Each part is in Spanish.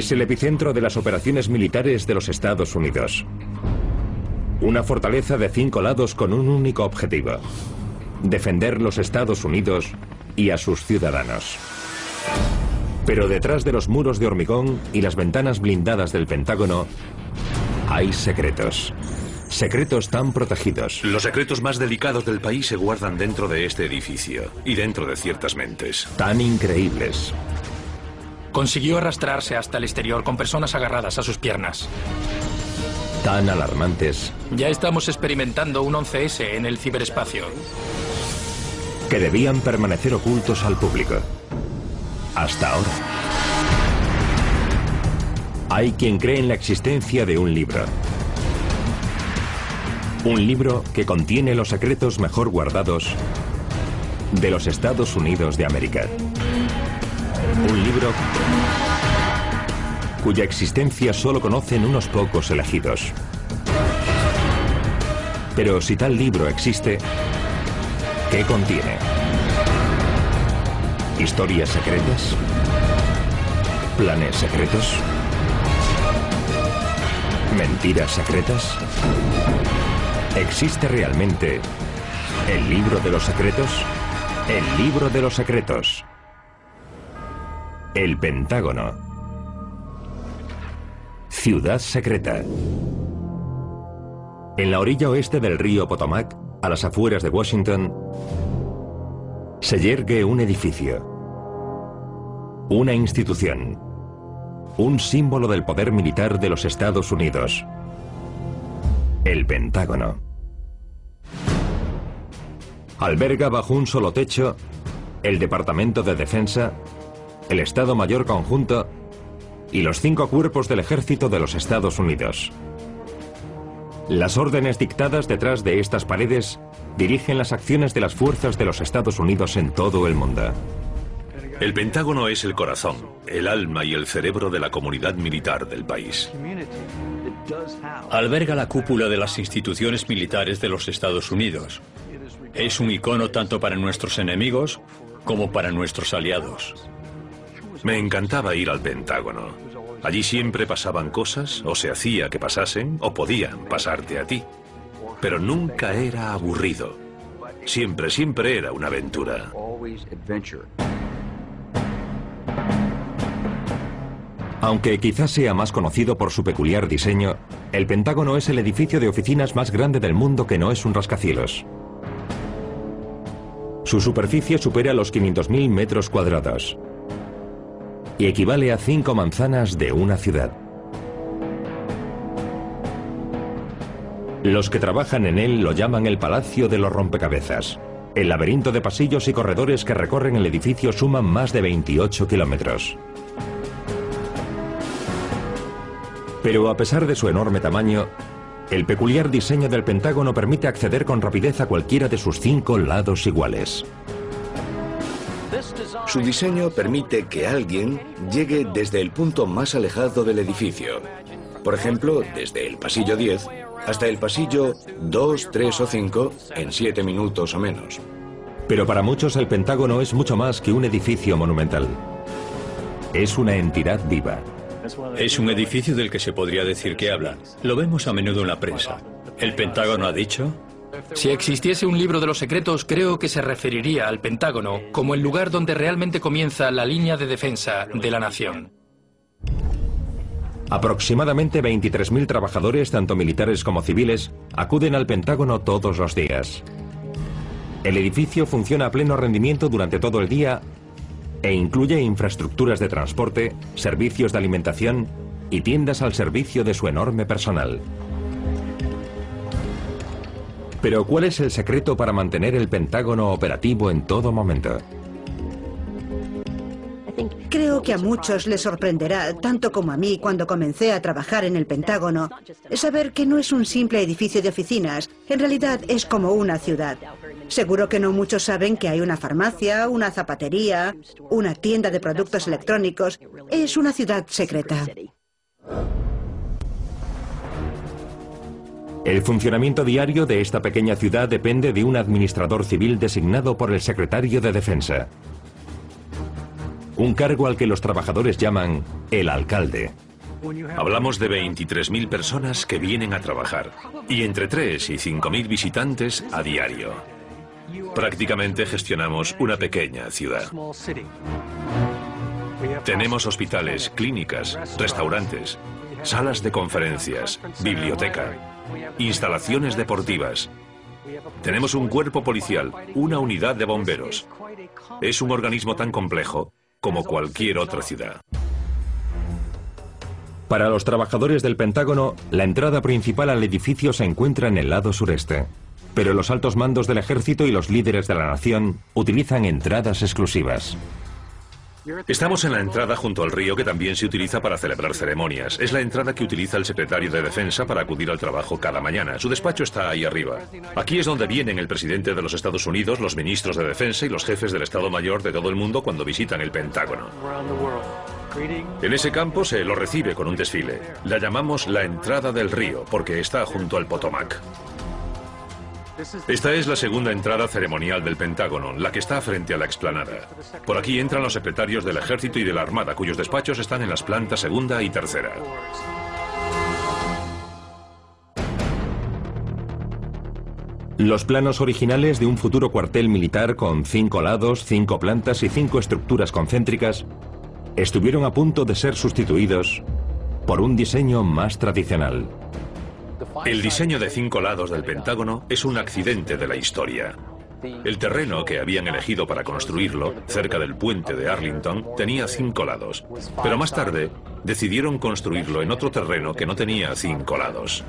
Es el epicentro de las operaciones militares de los Estados Unidos. Una fortaleza de cinco lados con un único objetivo. Defender los Estados Unidos y a sus ciudadanos. Pero detrás de los muros de hormigón y las ventanas blindadas del Pentágono hay secretos. Secretos tan protegidos. Los secretos más delicados del país se guardan dentro de este edificio y dentro de ciertas mentes. Tan increíbles. Consiguió arrastrarse hasta el exterior con personas agarradas a sus piernas. Tan alarmantes. Ya estamos experimentando un 11S en el ciberespacio. Que debían permanecer ocultos al público. Hasta ahora. Hay quien cree en la existencia de un libro. Un libro que contiene los secretos mejor guardados de los Estados Unidos de América. Un libro cuya existencia solo conocen unos pocos elegidos. Pero si tal libro existe, ¿qué contiene? ¿Historias secretas? ¿Planes secretos? ¿Mentiras secretas? ¿Existe realmente el libro de los secretos? El libro de los secretos. El Pentágono. Ciudad secreta. En la orilla oeste del río Potomac, a las afueras de Washington, se yergue un edificio. Una institución. Un símbolo del poder militar de los Estados Unidos. El Pentágono. Alberga bajo un solo techo el Departamento de Defensa, el Estado Mayor Conjunto y los cinco cuerpos del ejército de los Estados Unidos. Las órdenes dictadas detrás de estas paredes dirigen las acciones de las fuerzas de los Estados Unidos en todo el mundo. El Pentágono es el corazón, el alma y el cerebro de la comunidad militar del país. Alberga la cúpula de las instituciones militares de los Estados Unidos. Es un icono tanto para nuestros enemigos como para nuestros aliados. Me encantaba ir al Pentágono. Allí siempre pasaban cosas, o se hacía que pasasen, o podían pasarte a ti. Pero nunca era aburrido. Siempre, siempre era una aventura. Aunque quizás sea más conocido por su peculiar diseño, el Pentágono es el edificio de oficinas más grande del mundo que no es un rascacielos. Su superficie supera los 500.000 metros cuadrados y equivale a cinco manzanas de una ciudad. Los que trabajan en él lo llaman el Palacio de los Rompecabezas. El laberinto de pasillos y corredores que recorren el edificio suman más de 28 kilómetros. Pero a pesar de su enorme tamaño, el peculiar diseño del Pentágono permite acceder con rapidez a cualquiera de sus cinco lados iguales. Su diseño permite que alguien llegue desde el punto más alejado del edificio. Por ejemplo, desde el pasillo 10 hasta el pasillo 2, 3 o 5 en 7 minutos o menos. Pero para muchos el Pentágono es mucho más que un edificio monumental. Es una entidad viva. Es un edificio del que se podría decir que habla. Lo vemos a menudo en la prensa. El Pentágono ha dicho... Si existiese un libro de los secretos, creo que se referiría al Pentágono como el lugar donde realmente comienza la línea de defensa de la nación. Aproximadamente 23.000 trabajadores, tanto militares como civiles, acuden al Pentágono todos los días. El edificio funciona a pleno rendimiento durante todo el día e incluye infraestructuras de transporte, servicios de alimentación y tiendas al servicio de su enorme personal. Pero ¿cuál es el secreto para mantener el Pentágono operativo en todo momento? Creo que a muchos les sorprenderá, tanto como a mí cuando comencé a trabajar en el Pentágono, saber que no es un simple edificio de oficinas, en realidad es como una ciudad. Seguro que no muchos saben que hay una farmacia, una zapatería, una tienda de productos electrónicos. Es una ciudad secreta. El funcionamiento diario de esta pequeña ciudad depende de un administrador civil designado por el secretario de Defensa. un cargo al que los trabajadores llaman el alcalde. Hablamos de 23.000 personas que vienen a trabajar y entre 3 y 5.000 visitantes a diario. Prácticamente gestionamos una pequeña ciudad. Tenemos hospitales, clínicas, restaurantes, salas de conferencias, biblioteca, instalaciones deportivas. Tenemos un cuerpo policial, una unidad de bomberos. Es un organismo tan complejo como cualquier otra ciudad. Para los trabajadores del Pentágono, la entrada principal al edificio se encuentra en el lado sureste. Pero los altos mandos del ejército y los líderes de la nación utilizan entradas exclusivas. Estamos en la entrada junto al río que también se utiliza para celebrar ceremonias. Es la entrada que utiliza el secretario de Defensa para acudir al trabajo cada mañana. Su despacho está ahí arriba. Aquí es donde vienen el presidente de los Estados Unidos, los ministros de Defensa y los jefes del Estado Mayor de todo el mundo cuando visitan el Pentágono. En ese campo se lo recibe con un desfile. La llamamos la entrada del río porque está junto al Potomac. Esta es la segunda entrada ceremonial del Pentágono, la que está frente a la explanada. Por aquí entran los secretarios del Ejército y de la Armada, cuyos despachos están en las plantas segunda y tercera. Los planos originales de un futuro cuartel militar con cinco lados, cinco plantas y cinco estructuras concéntricas estuvieron a punto de ser sustituidos por un diseño más tradicional. El diseño de cinco lados del Pentágono es un accidente de la historia. El terreno que habían elegido para construirlo, cerca del puente de Arlington, tenía cinco lados. Pero más tarde, decidieron construirlo en otro terreno que no tenía cinco lados.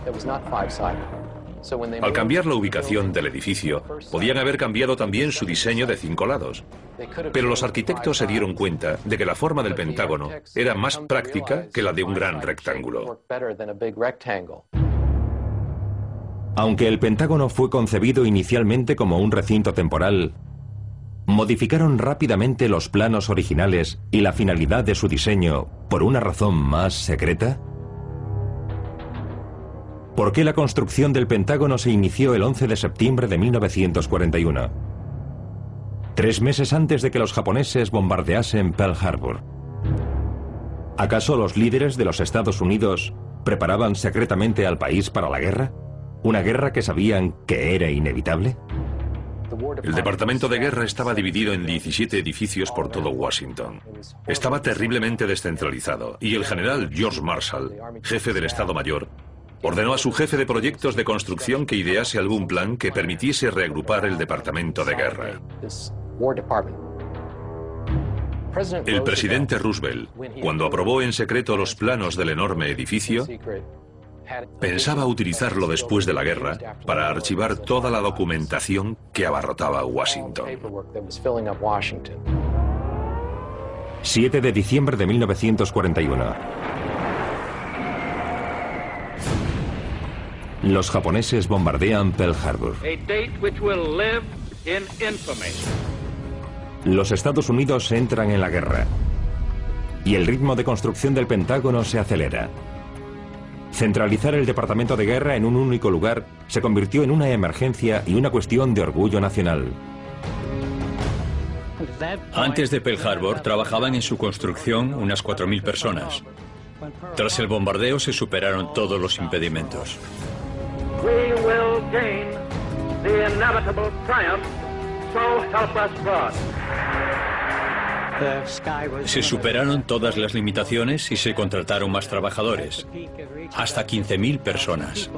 Al cambiar la ubicación del edificio, podían haber cambiado también su diseño de cinco lados. Pero los arquitectos se dieron cuenta de que la forma del Pentágono era más práctica que la de un gran rectángulo. Aunque el Pentágono fue concebido inicialmente como un recinto temporal, modificaron rápidamente los planos originales y la finalidad de su diseño por una razón más secreta. ¿Por qué la construcción del Pentágono se inició el 11 de septiembre de 1941? Tres meses antes de que los japoneses bombardeasen Pearl Harbor. ¿Acaso los líderes de los Estados Unidos preparaban secretamente al país para la guerra? ¿Una guerra que sabían que era inevitable? El Departamento de Guerra estaba dividido en 17 edificios por todo Washington. Estaba terriblemente descentralizado y el general George Marshall, jefe del Estado Mayor, ordenó a su jefe de proyectos de construcción que idease algún plan que permitiese reagrupar el Departamento de Guerra. El presidente Roosevelt, cuando aprobó en secreto los planos del enorme edificio, Pensaba utilizarlo después de la guerra para archivar toda la documentación que abarrotaba Washington. 7 de diciembre de 1941. Los japoneses bombardean Pearl Harbor. Los Estados Unidos entran en la guerra. Y el ritmo de construcción del Pentágono se acelera. Centralizar el Departamento de Guerra en un único lugar se convirtió en una emergencia y una cuestión de orgullo nacional. Antes de Pearl Harbor trabajaban en su construcción unas 4.000 personas. Tras el bombardeo se superaron todos los impedimentos. Se superaron todas las limitaciones y se contrataron más trabajadores, hasta 15.000 personas.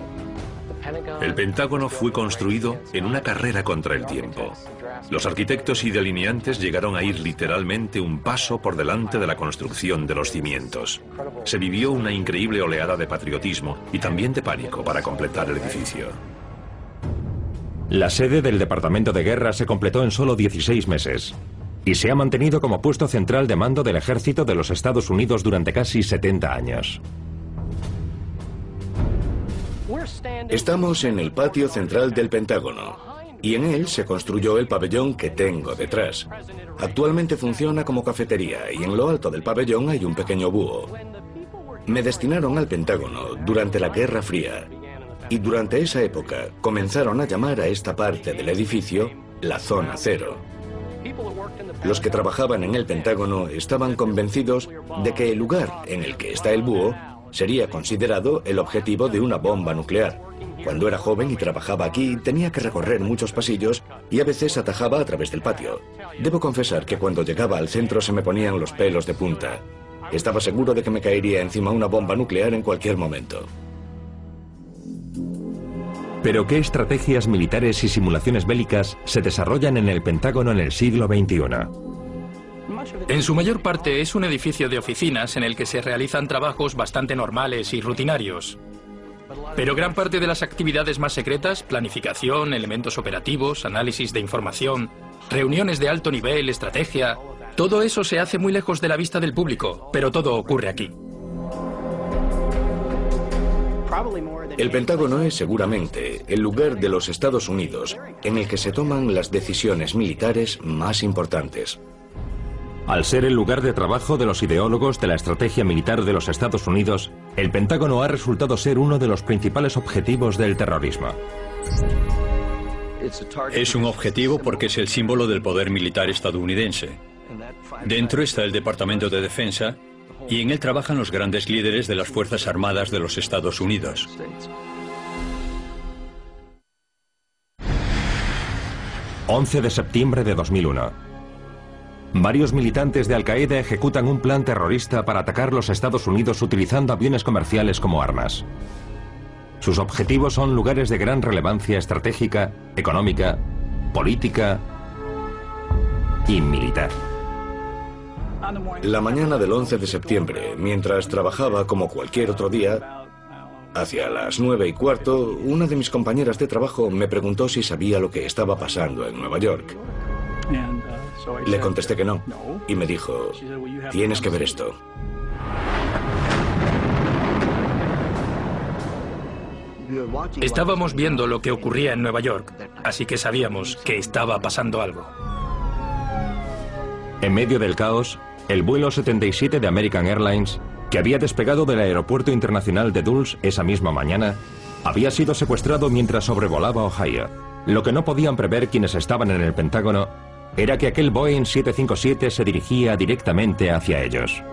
El Pentágono fue construido en una carrera contra el tiempo. Los arquitectos y delineantes llegaron a ir literalmente un paso por delante de la construcción de los cimientos. Se vivió una increíble oleada de patriotismo y también de pánico para completar el edificio. La sede del Departamento de Guerra se completó en solo 16 meses y se ha mantenido como puesto central de mando del ejército de los Estados Unidos durante casi 70 años. Estamos en el patio central del Pentágono y en él se construyó el pabellón que tengo detrás. Actualmente funciona como cafetería y en lo alto del pabellón hay un pequeño búho. Me destinaron al Pentágono durante la Guerra Fría y durante esa época comenzaron a llamar a esta parte del edificio la Zona Cero. Los que trabajaban en el Pentágono estaban convencidos de que el lugar en el que está el búho sería considerado el objetivo de una bomba nuclear. Cuando era joven y trabajaba aquí, tenía que recorrer muchos pasillos y a veces atajaba a través del patio. Debo confesar que cuando llegaba al centro se me ponían los pelos de punta. Estaba seguro de que me caería encima una bomba nuclear en cualquier momento. Pero ¿qué estrategias militares y simulaciones bélicas se desarrollan en el Pentágono en el siglo XXI? En su mayor parte es un edificio de oficinas en el que se realizan trabajos bastante normales y rutinarios. Pero gran parte de las actividades más secretas, planificación, elementos operativos, análisis de información, reuniones de alto nivel, estrategia, todo eso se hace muy lejos de la vista del público, pero todo ocurre aquí. El Pentágono es seguramente el lugar de los Estados Unidos en el que se toman las decisiones militares más importantes. Al ser el lugar de trabajo de los ideólogos de la estrategia militar de los Estados Unidos, el Pentágono ha resultado ser uno de los principales objetivos del terrorismo. Es un objetivo porque es el símbolo del poder militar estadounidense. Dentro está el Departamento de Defensa, y en él trabajan los grandes líderes de las Fuerzas Armadas de los Estados Unidos. ...11 de septiembre de 2001. Varios militantes de Al-Qaeda ejecutan un plan terrorista para atacar los Estados Unidos utilizando aviones comerciales como armas. Sus objetivos son lugares de gran relevancia estratégica, económica, política y militar. La mañana del 11 de septiembre, mientras trabajaba como cualquier otro día, hacia las nueve y cuarto, una de mis compañeras de trabajo me preguntó si sabía lo que estaba pasando en Nueva York. Le contesté que no, y me dijo, tienes que ver esto. Estábamos viendo lo que ocurría en Nueva York, así que sabíamos que estaba pasando algo. En medio del caos, el vuelo 77 de American Airlines, que había despegado del Aeropuerto Internacional de Dulles esa misma mañana, había sido secuestrado mientras sobrevolaba Ohio. Lo que no podían prever quienes estaban en el Pentágono era que aquel Boeing 757 se dirigía directamente hacia ellos.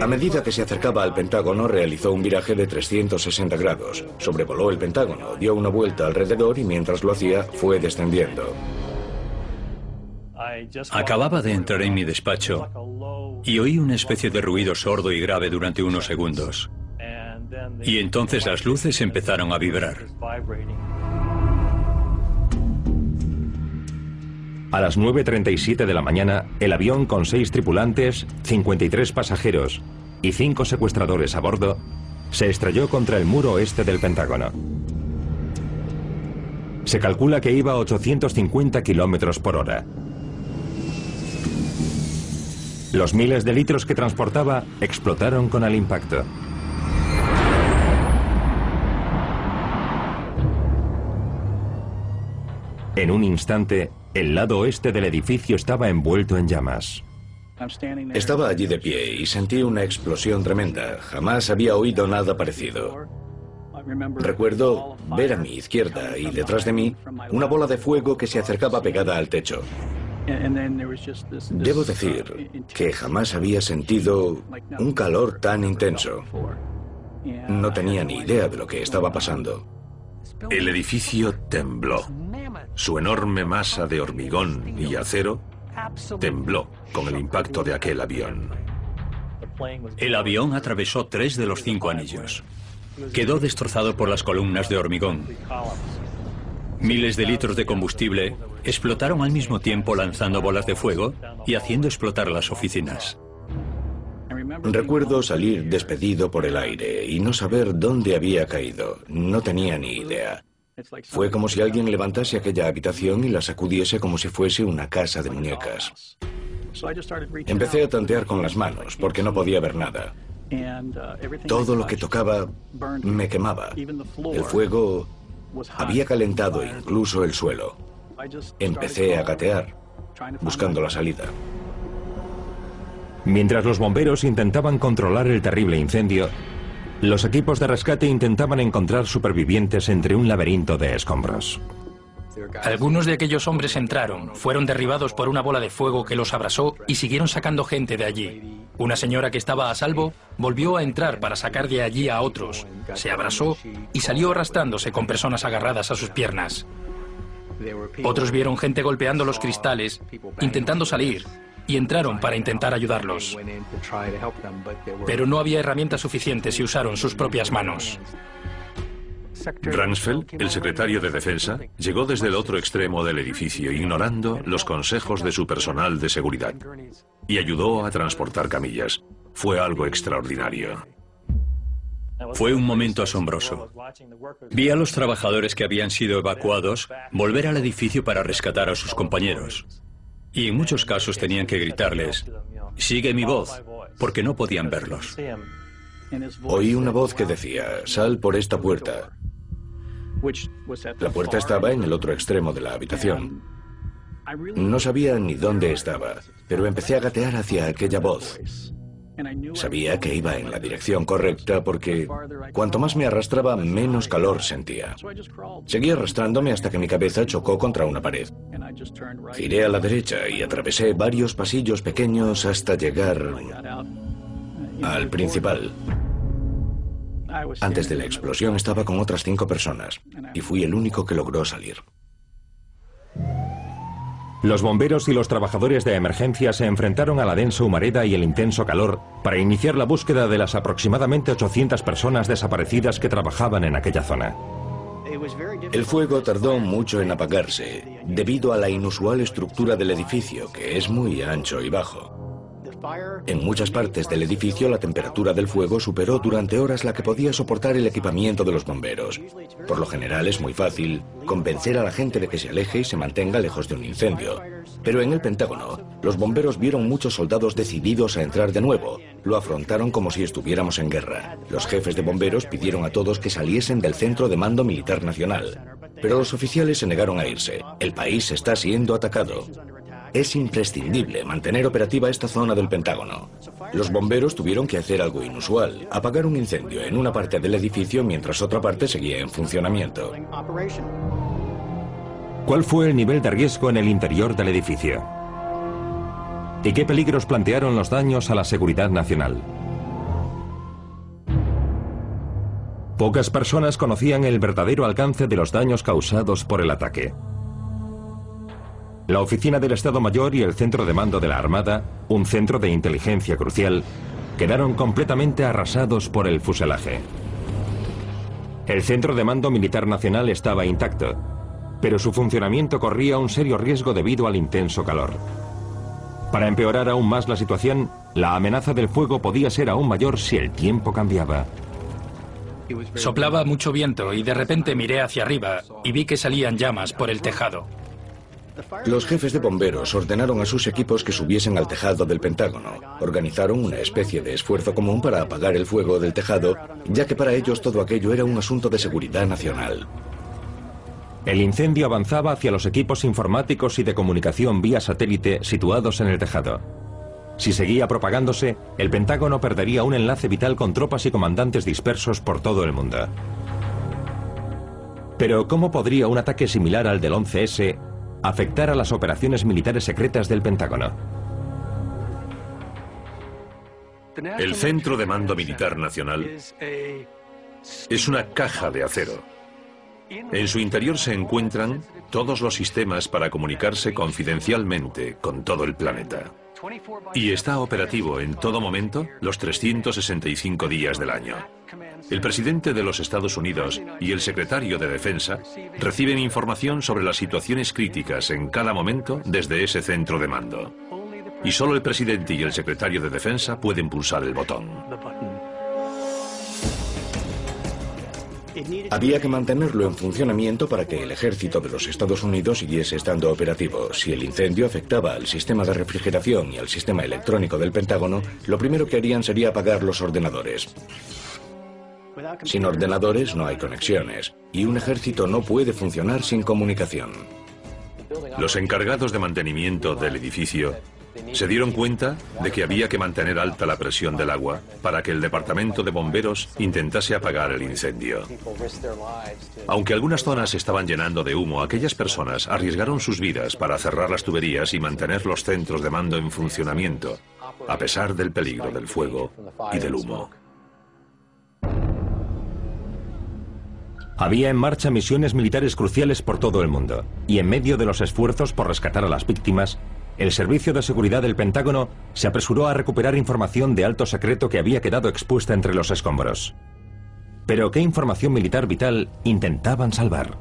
A medida que se acercaba al Pentágono, realizó un viraje de 360 grados. Sobrevoló el Pentágono, dio una vuelta alrededor y mientras lo hacía, fue descendiendo. Acababa de entrar en mi despacho y oí una especie de ruido sordo y grave durante unos segundos. Y entonces las luces empezaron a vibrar. A las 9.37 de la mañana, el avión con seis tripulantes, 53 pasajeros y cinco secuestradores a bordo se estrelló contra el muro oeste del Pentágono. Se calcula que iba a 850 kilómetros por hora. Los miles de litros que transportaba explotaron con el impacto. En un instante, el lado oeste del edificio estaba envuelto en llamas. Estaba allí de pie y sentí una explosión tremenda. Jamás había oído nada parecido. Recuerdo ver a mi izquierda y detrás de mí una bola de fuego que se acercaba pegada al techo. Debo decir que jamás había sentido un calor tan intenso. No tenía ni idea de lo que estaba pasando. El edificio tembló. Su enorme masa de hormigón y acero tembló con el impacto de aquel avión. El avión atravesó tres de los cinco anillos. Quedó destrozado por las columnas de hormigón. Miles de litros de combustible explotaron al mismo tiempo lanzando bolas de fuego y haciendo explotar las oficinas. Recuerdo salir despedido por el aire y no saber dónde había caído. No tenía ni idea. Fue como si alguien levantase aquella habitación y la sacudiese como si fuese una casa de muñecas. Empecé a tantear con las manos porque no podía ver nada. Todo lo que tocaba me quemaba. El fuego había calentado incluso el suelo. Empecé a gatear, buscando la salida. Mientras los bomberos intentaban controlar el terrible incendio, los equipos de rescate intentaban encontrar supervivientes entre un laberinto de escombros. Algunos de aquellos hombres entraron, fueron derribados por una bola de fuego que los abrasó y siguieron sacando gente de allí. Una señora que estaba a salvo volvió a entrar para sacar de allí a otros, se abrasó y salió arrastrándose con personas agarradas a sus piernas. Otros vieron gente golpeando los cristales, intentando salir, y entraron para intentar ayudarlos. Pero no había herramientas suficientes y usaron sus propias manos. Ransfeld, el secretario de Defensa, llegó desde el otro extremo del edificio ignorando los consejos de su personal de seguridad y ayudó a transportar camillas. Fue algo extraordinario. Fue un momento asombroso. Vi a los trabajadores que habían sido evacuados volver al edificio para rescatar a sus compañeros. Y en muchos casos tenían que gritarles, sigue mi voz, porque no podían verlos. Oí una voz que decía, sal por esta puerta. La puerta estaba en el otro extremo de la habitación. No sabía ni dónde estaba, pero empecé a gatear hacia aquella voz. Sabía que iba en la dirección correcta porque cuanto más me arrastraba, menos calor sentía. Seguí arrastrándome hasta que mi cabeza chocó contra una pared. Giré a la derecha y atravesé varios pasillos pequeños hasta llegar al principal. Antes de la explosión estaba con otras cinco personas y fui el único que logró salir. Los bomberos y los trabajadores de emergencia se enfrentaron a la densa humareda y el intenso calor para iniciar la búsqueda de las aproximadamente 800 personas desaparecidas que trabajaban en aquella zona. El fuego tardó mucho en apagarse debido a la inusual estructura del edificio, que es muy ancho y bajo. En muchas partes del edificio la temperatura del fuego superó durante horas la que podía soportar el equipamiento de los bomberos. Por lo general es muy fácil convencer a la gente de que se aleje y se mantenga lejos de un incendio. Pero en el Pentágono, los bomberos vieron muchos soldados decididos a entrar de nuevo. Lo afrontaron como si estuviéramos en guerra. Los jefes de bomberos pidieron a todos que saliesen del Centro de Mando Militar Nacional. Pero los oficiales se negaron a irse. El país está siendo atacado. Es imprescindible mantener operativa esta zona del Pentágono. Los bomberos tuvieron que hacer algo inusual, apagar un incendio en una parte del edificio mientras otra parte seguía en funcionamiento. ¿Cuál fue el nivel de riesgo en el interior del edificio? ¿Y qué peligros plantearon los daños a la seguridad nacional? Pocas personas conocían el verdadero alcance de los daños causados por el ataque. La oficina del Estado Mayor y el centro de mando de la Armada, un centro de inteligencia crucial, quedaron completamente arrasados por el fuselaje. El centro de mando militar nacional estaba intacto, pero su funcionamiento corría un serio riesgo debido al intenso calor. Para empeorar aún más la situación, la amenaza del fuego podía ser aún mayor si el tiempo cambiaba. Soplaba mucho viento y de repente miré hacia arriba y vi que salían llamas por el tejado. Los jefes de bomberos ordenaron a sus equipos que subiesen al tejado del Pentágono. Organizaron una especie de esfuerzo común para apagar el fuego del tejado, ya que para ellos todo aquello era un asunto de seguridad nacional. El incendio avanzaba hacia los equipos informáticos y de comunicación vía satélite situados en el tejado. Si seguía propagándose, el Pentágono perdería un enlace vital con tropas y comandantes dispersos por todo el mundo. Pero ¿cómo podría un ataque similar al del 11S afectar a las operaciones militares secretas del Pentágono. El Centro de Mando Militar Nacional es una caja de acero. En su interior se encuentran todos los sistemas para comunicarse confidencialmente con todo el planeta. Y está operativo en todo momento los 365 días del año. El presidente de los Estados Unidos y el secretario de Defensa reciben información sobre las situaciones críticas en cada momento desde ese centro de mando. Y solo el presidente y el secretario de Defensa pueden pulsar el botón. Había que mantenerlo en funcionamiento para que el ejército de los Estados Unidos siguiese estando operativo. Si el incendio afectaba al sistema de refrigeración y al sistema electrónico del Pentágono, lo primero que harían sería apagar los ordenadores. Sin ordenadores no hay conexiones y un ejército no puede funcionar sin comunicación. Los encargados de mantenimiento del edificio Se dieron cuenta de que había que mantener alta la presión del agua para que el departamento de bomberos intentase apagar el incendio. Aunque algunas zonas estaban llenando de humo, aquellas personas arriesgaron sus vidas para cerrar las tuberías y mantener los centros de mando en funcionamiento, a pesar del peligro del fuego y del humo. Había en marcha misiones militares cruciales por todo el mundo, y en medio de los esfuerzos por rescatar a las víctimas, el Servicio de Seguridad del Pentágono se apresuró a recuperar información de alto secreto que había quedado expuesta entre los escombros. Pero ¿qué información militar vital intentaban salvar?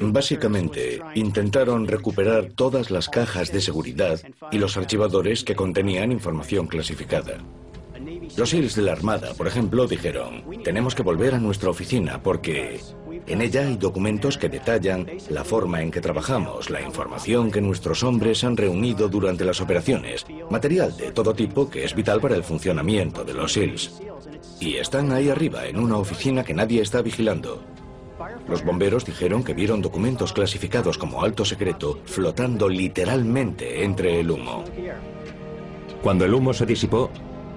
Básicamente, intentaron recuperar todas las cajas de seguridad y los archivadores que contenían información clasificada. Los SEALs de la Armada, por ejemplo, dijeron, tenemos que volver a nuestra oficina porque en ella hay documentos que detallan la forma en que trabajamos, la información que nuestros hombres han reunido durante las operaciones, material de todo tipo que es vital para el funcionamiento de los SEALs. Y están ahí arriba, en una oficina que nadie está vigilando. Los bomberos dijeron que vieron documentos clasificados como alto secreto flotando literalmente entre el humo. Cuando el humo se disipó,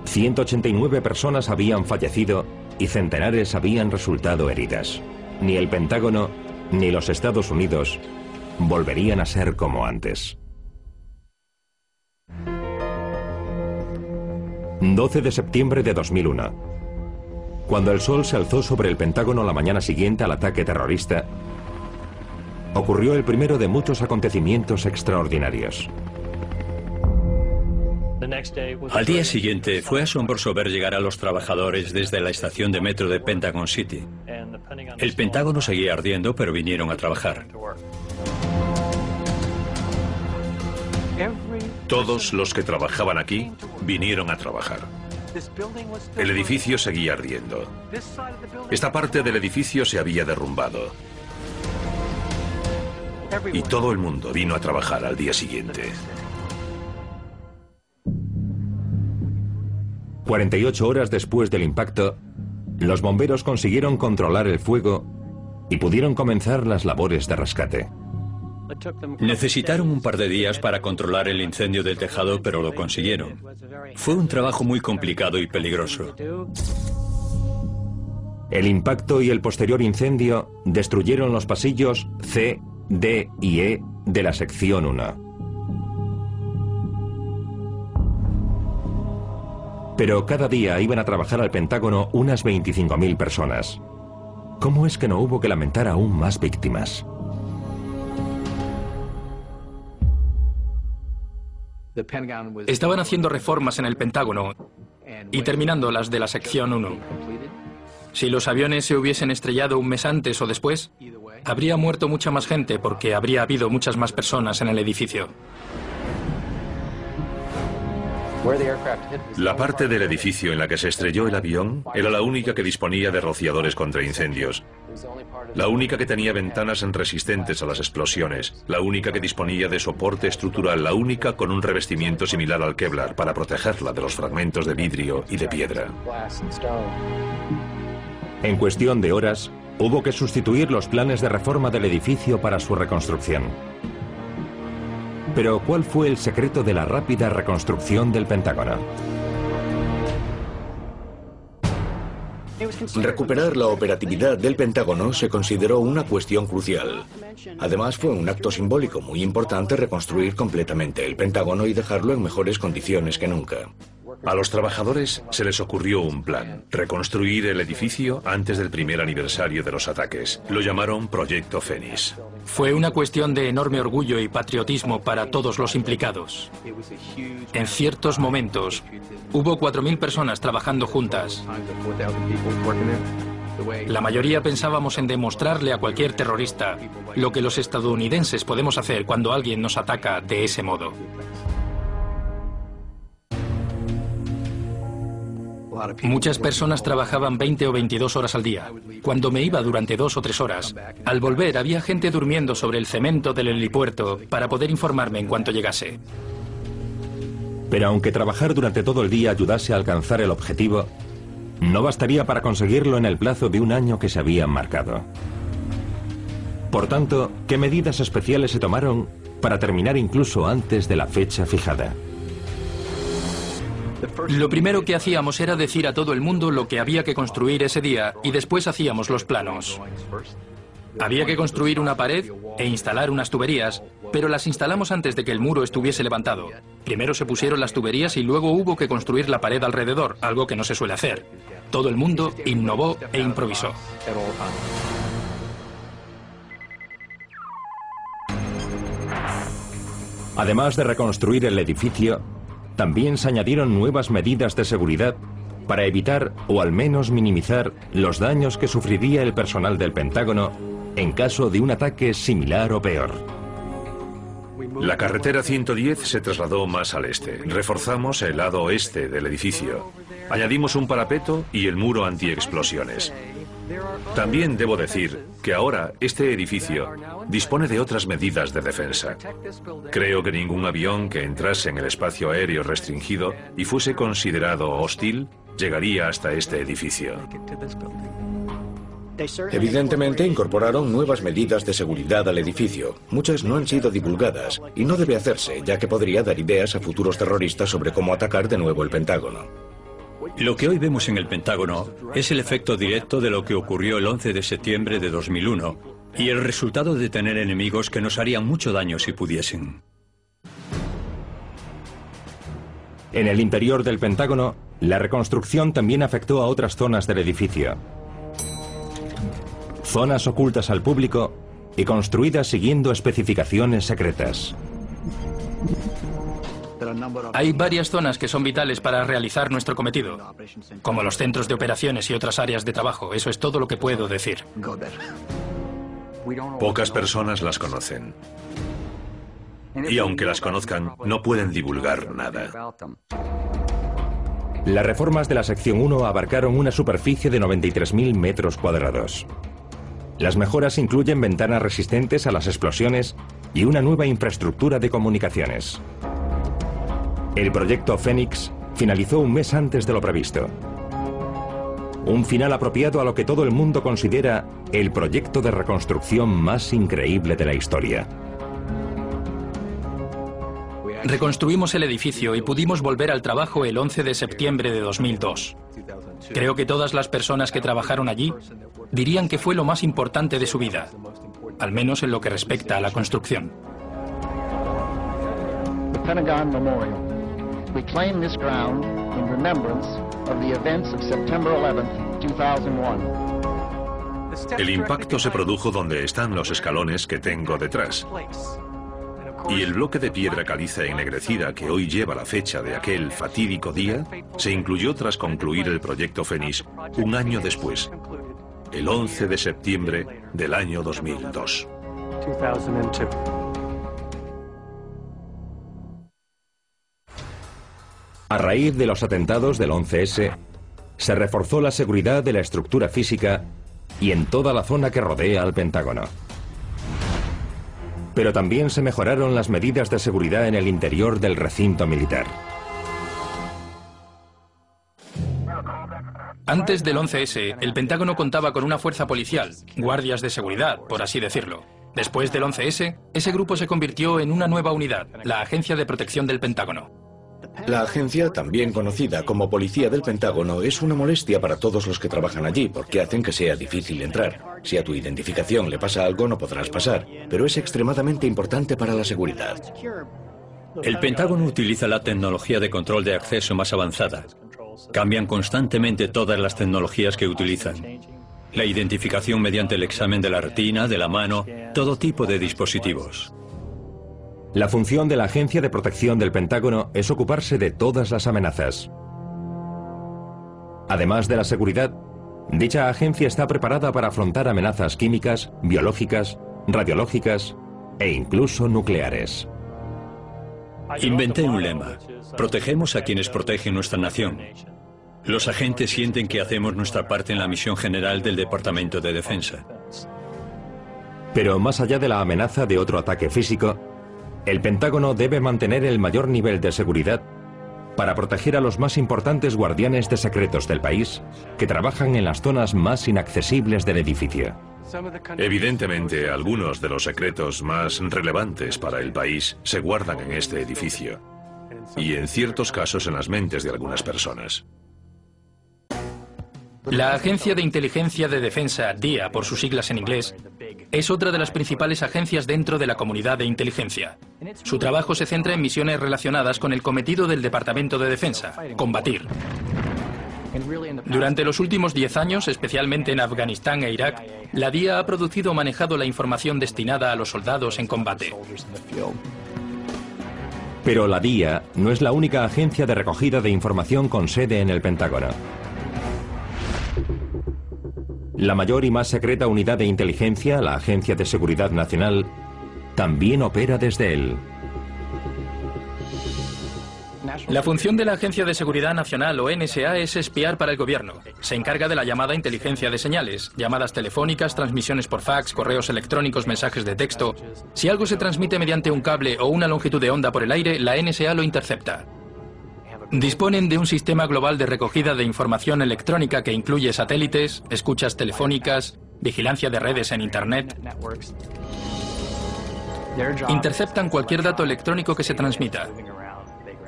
189 personas habían fallecido y centenares habían resultado heridas. Ni el Pentágono ni los Estados Unidos volverían a ser como antes. 12 de septiembre de 2001. Cuando el sol se alzó sobre el Pentágono la mañana siguiente al ataque terrorista, ocurrió el primero de muchos acontecimientos extraordinarios. Al día siguiente fue asombroso ver llegar a los trabajadores desde la estación de metro de Pentagon City. El Pentágono seguía ardiendo, pero vinieron a trabajar. Todos los que trabajaban aquí vinieron a trabajar. El edificio seguía ardiendo. Esta parte del edificio se había derrumbado. Y todo el mundo vino a trabajar al día siguiente. 48 horas después del impacto, los bomberos consiguieron controlar el fuego y pudieron comenzar las labores de rescate. Necesitaron un par de días para controlar el incendio del tejado, pero lo consiguieron. Fue un trabajo muy complicado y peligroso. El impacto y el posterior incendio destruyeron los pasillos C, D y E de la sección 1. Pero cada día iban a trabajar al Pentágono unas 25.000 personas. ¿Cómo es que no hubo que lamentar aún más víctimas? Estaban haciendo reformas en el Pentágono y terminando las de la sección 1. Si los aviones se hubiesen estrellado un mes antes o después, habría muerto mucha más gente porque habría habido muchas más personas en el edificio. La parte del edificio en la que se estrelló el avión era la única que disponía de rociadores contra incendios. La única que tenía ventanas resistentes a las explosiones, la única que disponía de soporte estructural, la única con un revestimiento similar al Kevlar para protegerla de los fragmentos de vidrio y de piedra. En cuestión de horas, hubo que sustituir los planes de reforma del edificio para su reconstrucción. Pero ¿cuál fue el secreto de la rápida reconstrucción del Pentágono? Recuperar la operatividad del Pentágono se consideró una cuestión crucial. Además, fue un acto simbólico muy importante reconstruir completamente el Pentágono y dejarlo en mejores condiciones que nunca. A los trabajadores se les ocurrió un plan, reconstruir el edificio antes del primer aniversario de los ataques. Lo llamaron Proyecto Fénix. Fue una cuestión de enorme orgullo y patriotismo para todos los implicados. En ciertos momentos, hubo 4.000 personas trabajando juntas. La mayoría pensábamos en demostrarle a cualquier terrorista lo que los estadounidenses podemos hacer cuando alguien nos ataca de ese modo. Muchas personas trabajaban 20 o 22 horas al día. Cuando me iba durante dos o tres horas, al volver había gente durmiendo sobre el cemento del helipuerto para poder informarme en cuanto llegase. Pero aunque trabajar durante todo el día ayudase a alcanzar el objetivo, no bastaría para conseguirlo en el plazo de un año que se habían marcado. Por tanto, ¿qué medidas especiales se tomaron para terminar incluso antes de la fecha fijada. Lo primero que hacíamos era decir a todo el mundo lo que había que construir ese día y después hacíamos los planos. Había que construir una pared e instalar unas tuberías, pero las instalamos antes de que el muro estuviese levantado. Primero se pusieron las tuberías y luego hubo que construir la pared alrededor, algo que no se suele hacer. Todo el mundo innovó e improvisó. Además de reconstruir el edificio, también se añadieron nuevas medidas de seguridad para evitar o al menos minimizar los daños que sufriría el personal del Pentágono en caso de un ataque similar o peor. La carretera 110 se trasladó más al este. Reforzamos el lado oeste del edificio. Añadimos un parapeto y el muro antiexplosiones. También debo decir que ahora este edificio dispone de otras medidas de defensa. Creo que ningún avión que entrase en el espacio aéreo restringido y fuese considerado hostil llegaría hasta este edificio. Evidentemente incorporaron nuevas medidas de seguridad al edificio. Muchas no han sido divulgadas y no debe hacerse, ya que podría dar ideas a futuros terroristas sobre cómo atacar de nuevo el Pentágono. Lo que hoy vemos en el Pentágono es el efecto directo de lo que ocurrió el 11 de septiembre de 2001 y el resultado de tener enemigos que nos harían mucho daño si pudiesen. En el interior del Pentágono, la reconstrucción también afectó a otras zonas del edificio zonas ocultas al público y construidas siguiendo especificaciones secretas. Hay varias zonas que son vitales para realizar nuestro cometido, como los centros de operaciones y otras áreas de trabajo. Eso es todo lo que puedo decir. Pocas personas las conocen. Y aunque las conozcan, no pueden divulgar nada. Las reformas de la sección 1 abarcaron una superficie de 93.000 metros cuadrados. Las mejoras incluyen ventanas resistentes a las explosiones y una nueva infraestructura de comunicaciones. El proyecto Fénix finalizó un mes antes de lo previsto. Un final apropiado a lo que todo el mundo considera el proyecto de reconstrucción más increíble de la historia. Reconstruimos el edificio y pudimos volver al trabajo el 11 de septiembre de 2002. Creo que todas las personas que trabajaron allí dirían que fue lo más importante de su vida, al menos en lo que respecta a la construcción. The Pentagon Memorial. We claim this ground in remembrance of the events of September 11, 2001. El impacto se produjo donde están los escalones que tengo detrás. Y el bloque de piedra caliza ennegrecida que hoy lleva la fecha de aquel fatídico día se incluyó tras concluir el proyecto Fénix un año después, el 11 de septiembre del año 2002. A raíz de los atentados del 11S, se reforzó la seguridad de la estructura física y en toda la zona que rodea al Pentágono. Pero también se mejoraron las medidas de seguridad en el interior del recinto militar. Antes del 11S, el Pentágono contaba con una fuerza policial, guardias de seguridad, por así decirlo. Después del 11S, ese grupo se convirtió en una nueva unidad, la Agencia de Protección del Pentágono. La agencia, también conocida como Policía del Pentágono, es una molestia para todos los que trabajan allí porque hacen que sea difícil entrar. Si a tu identificación le pasa algo no podrás pasar, pero es extremadamente importante para la seguridad. El Pentágono utiliza la tecnología de control de acceso más avanzada. Cambian constantemente todas las tecnologías que utilizan. La identificación mediante el examen de la retina, de la mano, todo tipo de dispositivos. La función de la Agencia de Protección del Pentágono es ocuparse de todas las amenazas. Además de la seguridad, dicha agencia está preparada para afrontar amenazas químicas, biológicas, radiológicas e incluso nucleares. Inventé un lema. Protegemos a quienes protegen nuestra nación. Los agentes sienten que hacemos nuestra parte en la misión general del Departamento de Defensa. Pero más allá de la amenaza de otro ataque físico, el Pentágono debe mantener el mayor nivel de seguridad para proteger a los más importantes guardianes de secretos del país que trabajan en las zonas más inaccesibles del edificio. Evidentemente, algunos de los secretos más relevantes para el país se guardan en este edificio y en ciertos casos en las mentes de algunas personas. La Agencia de Inteligencia de Defensa, DIA por sus siglas en inglés, es otra de las principales agencias dentro de la comunidad de inteligencia. Su trabajo se centra en misiones relacionadas con el cometido del Departamento de Defensa, combatir. Durante los últimos 10 años, especialmente en Afganistán e Irak, la DIA ha producido o manejado la información destinada a los soldados en combate. Pero la DIA no es la única agencia de recogida de información con sede en el Pentágono. La mayor y más secreta unidad de inteligencia, la Agencia de Seguridad Nacional, también opera desde él. La función de la Agencia de Seguridad Nacional o NSA es espiar para el gobierno. Se encarga de la llamada inteligencia de señales, llamadas telefónicas, transmisiones por fax, correos electrónicos, mensajes de texto. Si algo se transmite mediante un cable o una longitud de onda por el aire, la NSA lo intercepta. Disponen de un sistema global de recogida de información electrónica que incluye satélites, escuchas telefónicas, vigilancia de redes en Internet. Interceptan cualquier dato electrónico que se transmita.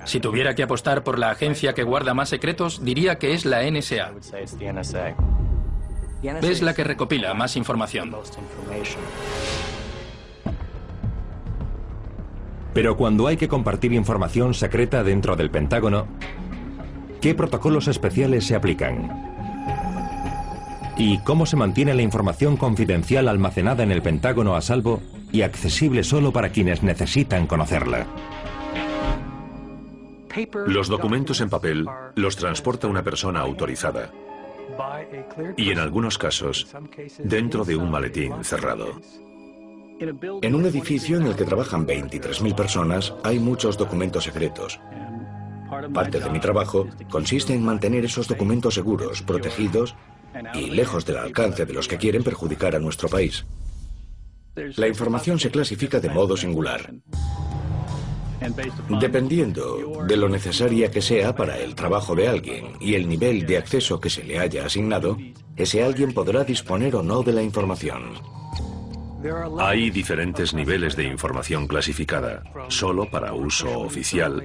Si tuviera que apostar por la agencia que guarda más secretos, diría que es la NSA. Es la que recopila más información. Pero cuando hay que compartir información secreta dentro del Pentágono, ¿qué protocolos especiales se aplican? ¿Y cómo se mantiene la información confidencial almacenada en el Pentágono a salvo y accesible solo para quienes necesitan conocerla? Los documentos en papel los transporta una persona autorizada y en algunos casos dentro de un maletín cerrado. En un edificio en el que trabajan 23.000 personas hay muchos documentos secretos. Parte de mi trabajo consiste en mantener esos documentos seguros, protegidos y lejos del alcance de los que quieren perjudicar a nuestro país. La información se clasifica de modo singular. Dependiendo de lo necesaria que sea para el trabajo de alguien y el nivel de acceso que se le haya asignado, ese alguien podrá disponer o no de la información. Hay diferentes niveles de información clasificada, solo para uso oficial,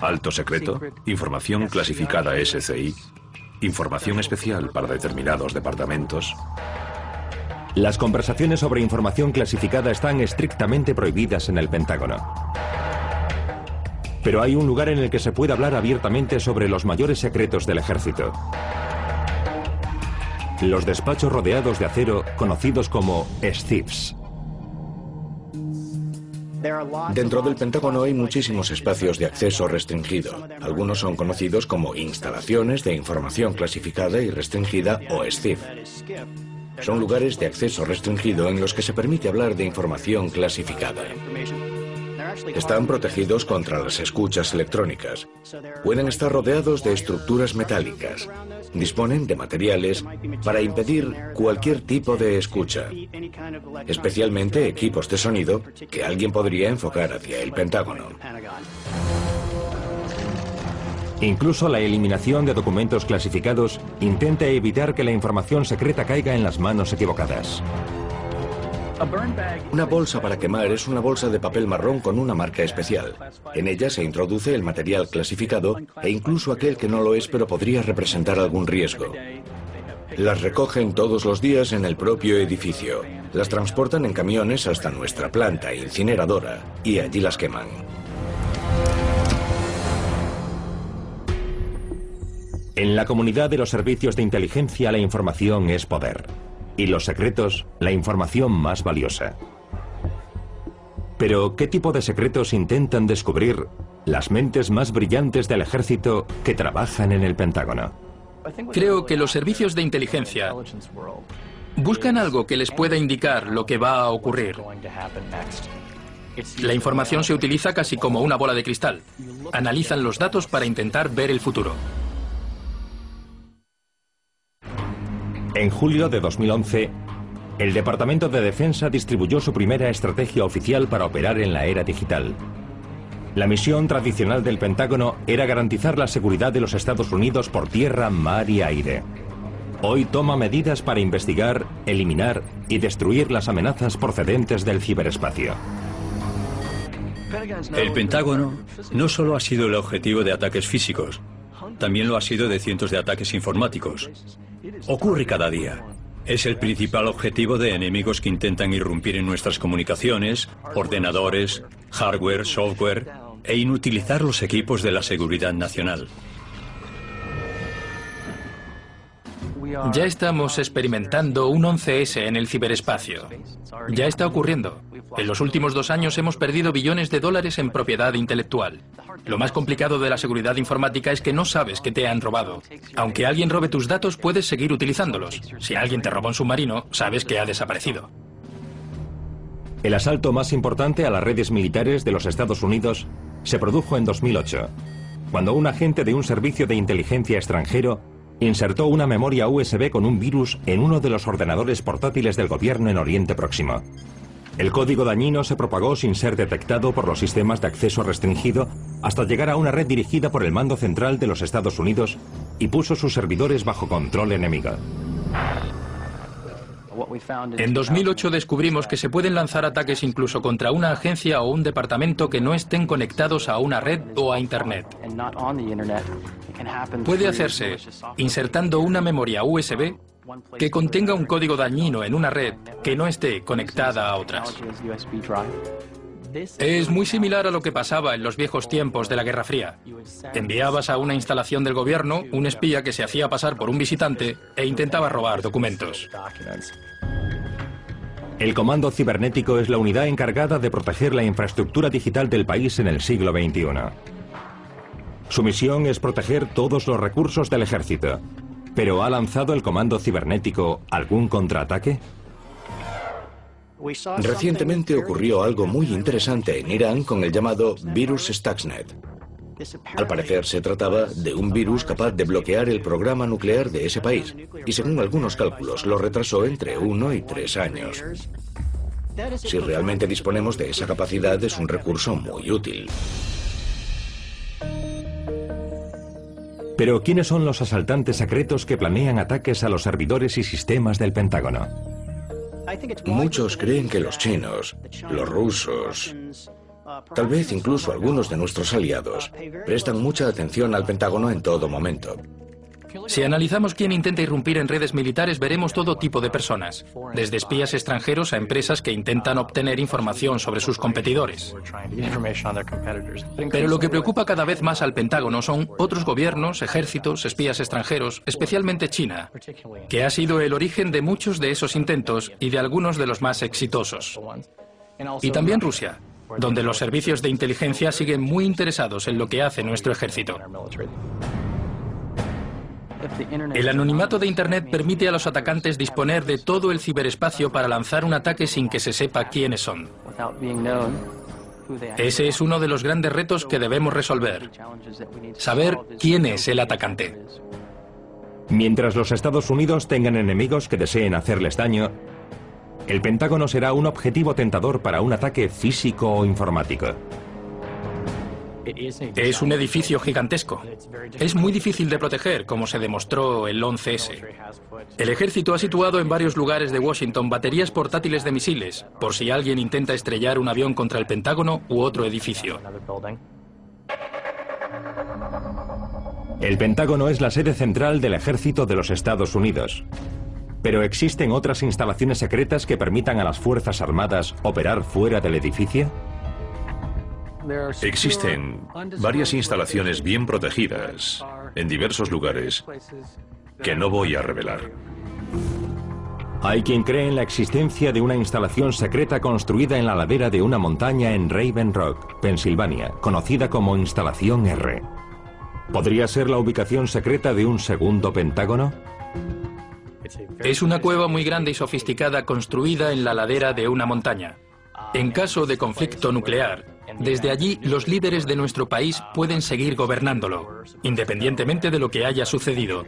alto secreto, información clasificada SCI, información especial para determinados departamentos. Las conversaciones sobre información clasificada están estrictamente prohibidas en el Pentágono. Pero hay un lugar en el que se puede hablar abiertamente sobre los mayores secretos del ejército. Los despachos rodeados de acero, conocidos como SCIFs. Dentro del Pentágono hay muchísimos espacios de acceso restringido. Algunos son conocidos como instalaciones de información clasificada y restringida o SCIF. Son lugares de acceso restringido en los que se permite hablar de información clasificada. Están protegidos contra las escuchas electrónicas. Pueden estar rodeados de estructuras metálicas. Disponen de materiales para impedir cualquier tipo de escucha, especialmente equipos de sonido que alguien podría enfocar hacia el Pentágono. Incluso la eliminación de documentos clasificados intenta evitar que la información secreta caiga en las manos equivocadas. Una bolsa para quemar es una bolsa de papel marrón con una marca especial. En ella se introduce el material clasificado e incluso aquel que no lo es pero podría representar algún riesgo. Las recogen todos los días en el propio edificio. Las transportan en camiones hasta nuestra planta incineradora y allí las queman. En la comunidad de los servicios de inteligencia la información es poder y los secretos la información más valiosa. Pero, ¿qué tipo de secretos intentan descubrir las mentes más brillantes del ejército que trabajan en el Pentágono? Creo que los servicios de inteligencia buscan algo que les pueda indicar lo que va a ocurrir. La información se utiliza casi como una bola de cristal. Analizan los datos para intentar ver el futuro. En julio de 2011, el Departamento de Defensa distribuyó su primera estrategia oficial para operar en la era digital. La misión tradicional del Pentágono era garantizar la seguridad de los Estados Unidos por tierra, mar y aire. hoy toma medidas para investigar, eliminar y destruir las amenazas procedentes del ciberespacio. El Pentágono no solo ha sido el objetivo de ataques físicos, también lo ha sido de cientos de ataques informáticos. Ocurre cada día. Es el principal objetivo de enemigos que intentan irrumpir en nuestras comunicaciones, ordenadores, hardware, software e inutilizar los equipos de la seguridad nacional. Ya estamos experimentando un 11S en el ciberespacio. Ya está ocurriendo. En los últimos dos años hemos perdido billones de dólares en propiedad intelectual. Lo más complicado de la seguridad informática es que no sabes que te han robado. Aunque alguien robe tus datos, puedes seguir utilizándolos. Si alguien te roba un submarino, sabes que ha desaparecido. El asalto más importante a las redes militares de los Estados Unidos se produjo en 2008, cuando un agente de un servicio de inteligencia extranjero insertó una memoria USB con un virus en uno de los ordenadores portátiles del gobierno en Oriente Próximo. El código dañino se propagó sin ser detectado por los sistemas de acceso restringido hasta llegar a una red dirigida por el mando central de los Estados Unidos y puso sus servidores bajo control enemigo. En 2008 descubrimos que se pueden lanzar ataques incluso contra una agencia o un departamento que no estén conectados a una red o a Internet. Puede hacerse insertando una memoria USB que contenga un código dañino en una red que no esté conectada a otras. Es muy similar a lo que pasaba en los viejos tiempos de la Guerra Fría. Enviabas a una instalación del gobierno un espía que se hacía pasar por un visitante e intentaba robar documentos. El Comando Cibernético es la unidad encargada de proteger la infraestructura digital del país en el siglo XXI. Su misión es proteger todos los recursos del ejército. ¿Pero ha lanzado el Comando Cibernético algún contraataque? Recientemente ocurrió algo muy interesante en Irán con el llamado virus Stuxnet. Al parecer se trataba de un virus capaz de bloquear el programa nuclear de ese país y según algunos cálculos lo retrasó entre uno y tres años. Si realmente disponemos de esa capacidad es un recurso muy útil. Pero ¿quiénes son los asaltantes secretos que planean ataques a los servidores y sistemas del Pentágono? Muchos creen que los chinos, los rusos, tal vez incluso algunos de nuestros aliados, prestan mucha atención al Pentágono en todo momento. Si analizamos quién intenta irrumpir en redes militares, veremos todo tipo de personas, desde espías extranjeros a empresas que intentan obtener información sobre sus competidores. Pero lo que preocupa cada vez más al Pentágono son otros gobiernos, ejércitos, espías extranjeros, especialmente China, que ha sido el origen de muchos de esos intentos y de algunos de los más exitosos. Y también Rusia, donde los servicios de inteligencia siguen muy interesados en lo que hace nuestro ejército. El anonimato de Internet permite a los atacantes disponer de todo el ciberespacio para lanzar un ataque sin que se sepa quiénes son. Ese es uno de los grandes retos que debemos resolver. Saber quién es el atacante. Mientras los Estados Unidos tengan enemigos que deseen hacerles daño, el Pentágono será un objetivo tentador para un ataque físico o informático. Es un edificio gigantesco. Es muy difícil de proteger, como se demostró el 11S. El ejército ha situado en varios lugares de Washington baterías portátiles de misiles, por si alguien intenta estrellar un avión contra el Pentágono u otro edificio. El Pentágono es la sede central del ejército de los Estados Unidos. Pero ¿existen otras instalaciones secretas que permitan a las Fuerzas Armadas operar fuera del edificio? Existen varias instalaciones bien protegidas en diversos lugares que no voy a revelar. Hay quien cree en la existencia de una instalación secreta construida en la ladera de una montaña en Raven Rock, Pensilvania, conocida como Instalación R. ¿Podría ser la ubicación secreta de un segundo Pentágono? Es una cueva muy grande y sofisticada construida en la ladera de una montaña. En caso de conflicto nuclear, desde allí los líderes de nuestro país pueden seguir gobernándolo, independientemente de lo que haya sucedido.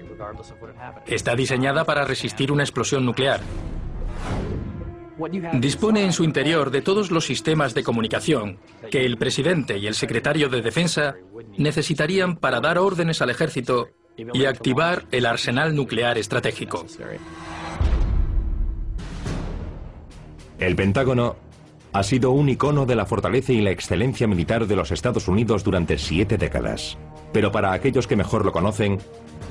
Está diseñada para resistir una explosión nuclear. Dispone en su interior de todos los sistemas de comunicación que el presidente y el secretario de Defensa necesitarían para dar órdenes al ejército y activar el arsenal nuclear estratégico. El Pentágono ha sido un icono de la fortaleza y la excelencia militar de los Estados Unidos durante siete décadas. Pero para aquellos que mejor lo conocen,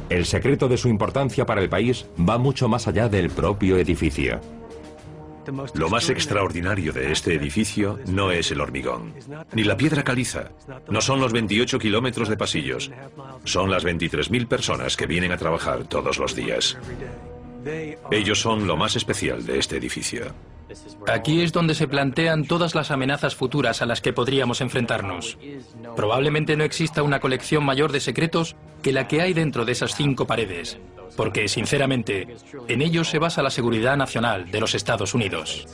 el secreto de su importancia para el país va mucho más allá del propio edificio. Lo más extraordinario de este edificio no es el hormigón, ni la piedra caliza, no son los 28 kilómetros de pasillos, son las 23.000 personas que vienen a trabajar todos los días. Ellos son lo más especial de este edificio. Aquí es donde se plantean todas las amenazas futuras a las que podríamos enfrentarnos. Probablemente no exista una colección mayor de secretos que la que hay dentro de esas cinco paredes, porque, sinceramente, en ellos se basa la seguridad nacional de los Estados Unidos.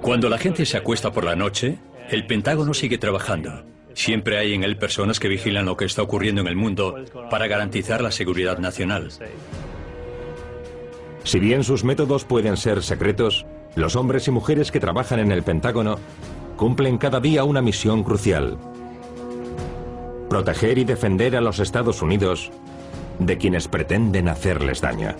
Cuando la gente se acuesta por la noche, el Pentágono sigue trabajando. Siempre hay en él personas que vigilan lo que está ocurriendo en el mundo para garantizar la seguridad nacional. Si bien sus métodos pueden ser secretos, los hombres y mujeres que trabajan en el Pentágono cumplen cada día una misión crucial. Proteger y defender a los Estados Unidos de quienes pretenden hacerles daño.